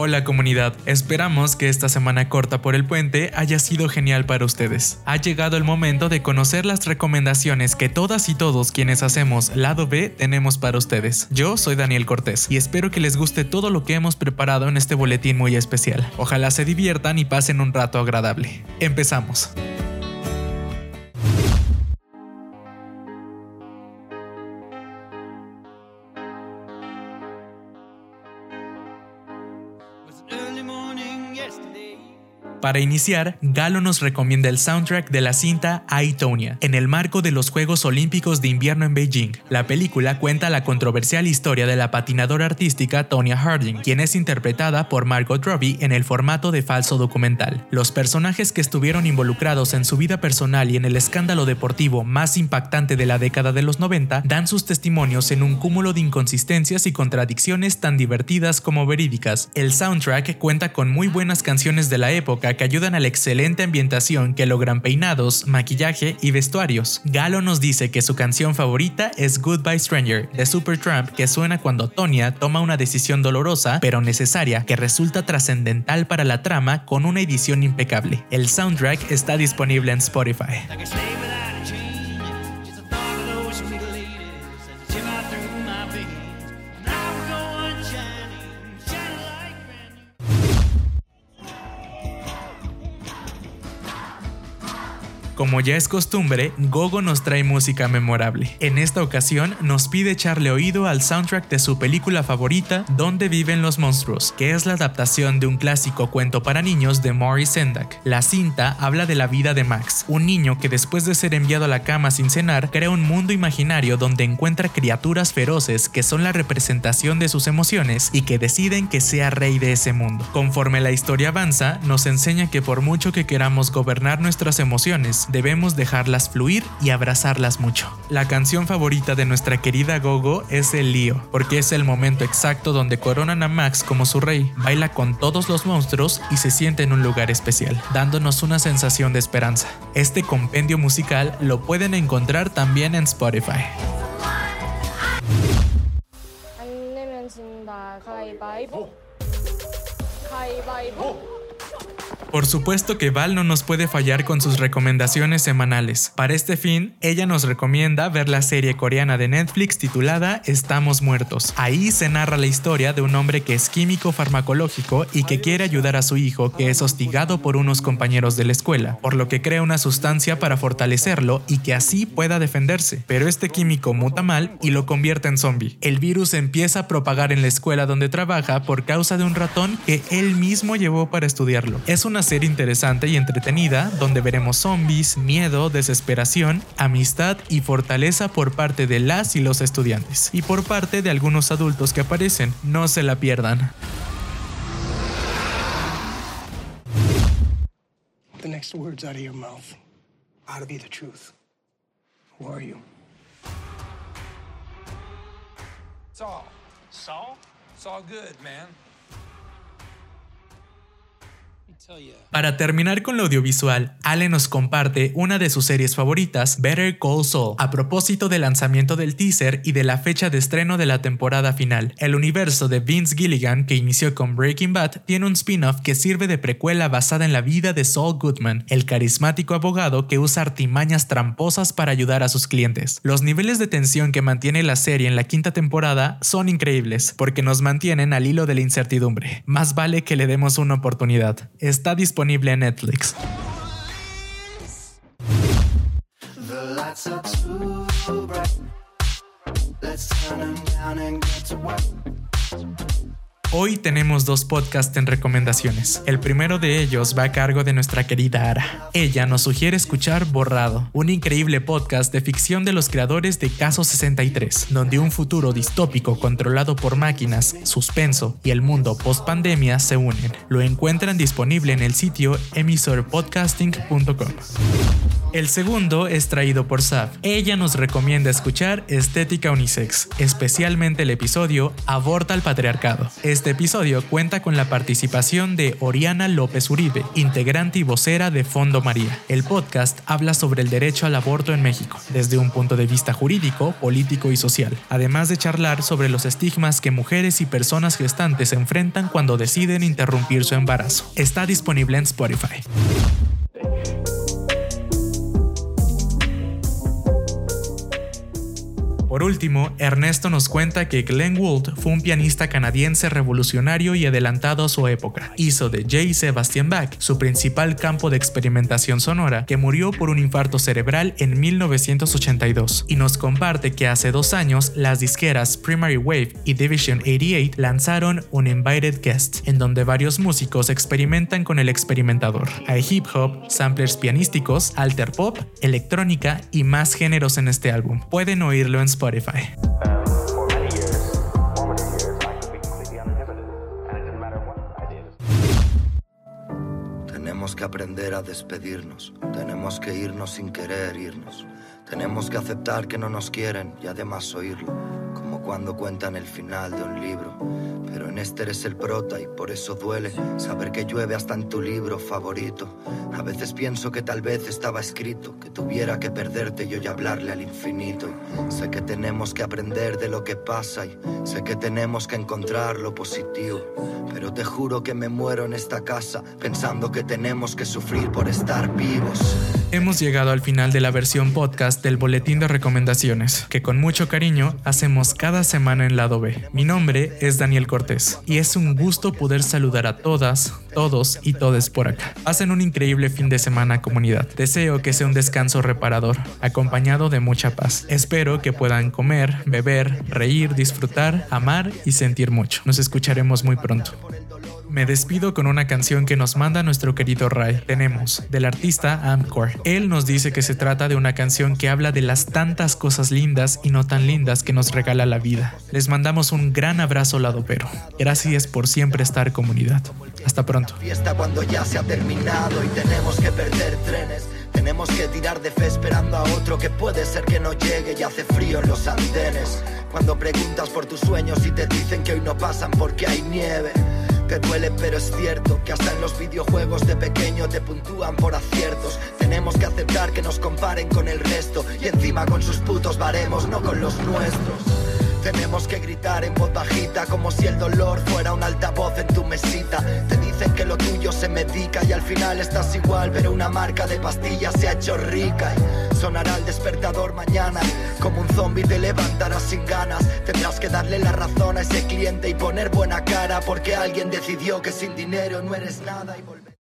Hola comunidad, esperamos que esta semana corta por el puente haya sido genial para ustedes. Ha llegado el momento de conocer las recomendaciones que todas y todos quienes hacemos lado B tenemos para ustedes. Yo soy Daniel Cortés y espero que les guste todo lo que hemos preparado en este boletín muy especial. Ojalá se diviertan y pasen un rato agradable. Empezamos. yesterday. Para iniciar, Galo nos recomienda el soundtrack de la cinta Aitonia, en el marco de los Juegos Olímpicos de Invierno en Beijing. La película cuenta la controversial historia de la patinadora artística Tonya Harding, quien es interpretada por Margot Robbie en el formato de falso documental. Los personajes que estuvieron involucrados en su vida personal y en el escándalo deportivo más impactante de la década de los 90 dan sus testimonios en un cúmulo de inconsistencias y contradicciones tan divertidas como verídicas. El soundtrack cuenta con muy buenas canciones de la época que ayudan a la excelente ambientación que logran peinados, maquillaje y vestuarios. Galo nos dice que su canción favorita es Goodbye Stranger de Supertramp que suena cuando Tonya toma una decisión dolorosa pero necesaria que resulta trascendental para la trama con una edición impecable. El soundtrack está disponible en Spotify. Como ya es costumbre, Gogo nos trae música memorable. En esta ocasión nos pide echarle oído al soundtrack de su película favorita, Donde viven los monstruos, que es la adaptación de un clásico cuento para niños de Maurice Sendak. La cinta habla de la vida de Max, un niño que después de ser enviado a la cama sin cenar, crea un mundo imaginario donde encuentra criaturas feroces que son la representación de sus emociones y que deciden que sea rey de ese mundo. Conforme la historia avanza, nos enseña que por mucho que queramos gobernar nuestras emociones, debemos dejarlas fluir y abrazarlas mucho. La canción favorita de nuestra querida Gogo es El Lío, porque es el momento exacto donde coronan a Max como su rey, baila con todos los monstruos y se siente en un lugar especial, dándonos una sensación de esperanza. Este compendio musical lo pueden encontrar también en Spotify. Por supuesto que Val no nos puede fallar con sus recomendaciones semanales. Para este fin, ella nos recomienda ver la serie coreana de Netflix titulada Estamos Muertos. Ahí se narra la historia de un hombre que es químico farmacológico y que quiere ayudar a su hijo que es hostigado por unos compañeros de la escuela, por lo que crea una sustancia para fortalecerlo y que así pueda defenderse. Pero este químico muta mal y lo convierte en zombie. El virus empieza a propagar en la escuela donde trabaja por causa de un ratón que él mismo llevó para estudiarlo. Es una serie interesante y entretenida donde veremos zombies, miedo, desesperación, amistad y fortaleza por parte de las y los estudiantes y por parte de algunos adultos que aparecen. No se la pierdan. The next words out of your mouth ought to be the truth. Who are you? Saul. Saul? It's all good, man. Para terminar con lo audiovisual, Ale nos comparte una de sus series favoritas, Better Call Saul, a propósito del lanzamiento del teaser y de la fecha de estreno de la temporada final. El universo de Vince Gilligan, que inició con Breaking Bad, tiene un spin-off que sirve de precuela basada en la vida de Saul Goodman, el carismático abogado que usa artimañas tramposas para ayudar a sus clientes. Los niveles de tensión que mantiene la serie en la quinta temporada son increíbles, porque nos mantienen al hilo de la incertidumbre. Más vale que le demos una oportunidad está disponible en Netflix. Hoy tenemos dos podcasts en recomendaciones. El primero de ellos va a cargo de nuestra querida Ara. Ella nos sugiere escuchar Borrado, un increíble podcast de ficción de los creadores de Caso 63, donde un futuro distópico controlado por máquinas, suspenso y el mundo post pandemia se unen. Lo encuentran disponible en el sitio emisorpodcasting.com. El segundo es traído por Saf. Ella nos recomienda escuchar Estética Unisex, especialmente el episodio Aborta al Patriarcado. Este episodio cuenta con la participación de Oriana López Uribe, integrante y vocera de Fondo María. El podcast habla sobre el derecho al aborto en México, desde un punto de vista jurídico, político y social, además de charlar sobre los estigmas que mujeres y personas gestantes enfrentan cuando deciden interrumpir su embarazo. Está disponible en Spotify. Por último, Ernesto nos cuenta que Glenn Gould fue un pianista canadiense revolucionario y adelantado a su época. Hizo de J. Sebastian Bach su principal campo de experimentación sonora, que murió por un infarto cerebral en 1982, y nos comparte que hace dos años las disqueras Primary Wave y Division 88 lanzaron un Invited Guest, en donde varios músicos experimentan con el experimentador. Hay hip hop, samplers pianísticos, alter pop, electrónica y más géneros en este álbum. Pueden oírlo en Spotify. Tenemos que aprender a despedirnos, tenemos que irnos sin querer irnos, tenemos que aceptar que no nos quieren y además oírlo, como cuando cuentan el final de un libro pero en este eres el prota y por eso duele saber que llueve hasta en tu libro favorito. A veces pienso que tal vez estaba escrito que tuviera que perderte y hablarle al infinito. Sé que tenemos que aprender de lo que pasa y sé que tenemos que encontrar lo positivo. Pero te juro que me muero en esta casa pensando que tenemos que sufrir por estar vivos. Hemos llegado al final de la versión podcast del Boletín de Recomendaciones, que con mucho cariño hacemos cada semana en lado B. Mi nombre es Daniel Cortés y es un gusto poder saludar a todas, todos y todes por acá. Hacen un increíble fin de semana comunidad. Deseo que sea un descanso reparador, acompañado de mucha paz. Espero que puedan comer, beber, reír, disfrutar, amar y sentir mucho. Nos escucharemos muy pronto. Me despido con una canción que nos manda nuestro querido Ray. Tenemos, del artista Amcor. Él nos dice que se trata de una canción que habla de las tantas cosas lindas y no tan lindas que nos regala la vida. Les mandamos un gran abrazo lado pero. Gracias por siempre estar comunidad. Hasta pronto. Fiesta cuando ya se ha terminado y tenemos que perder trenes. Tenemos que tirar de fe esperando a otro que puede ser que no llegue y hace frío en los andenes. Cuando preguntas por tus sueños y te dicen que hoy no pasan porque hay nieve. Te duele, pero es cierto que hasta en los videojuegos de pequeño te puntúan por aciertos. Tenemos que aceptar que nos comparen con el resto y encima con sus putos baremos, no con los nuestros. Tenemos que gritar en voz bajita como si el dolor fuera un altavoz en tu mesita. Te dicen que lo tuyo se medica y al final estás igual, pero una marca de pastillas se ha hecho rica. Y sonará el despertador mañana, como un zombie te levantarás sin ganas. Tendrás que darle la razón a ese cliente y poner buena cara porque alguien decidió que sin dinero no eres nada y.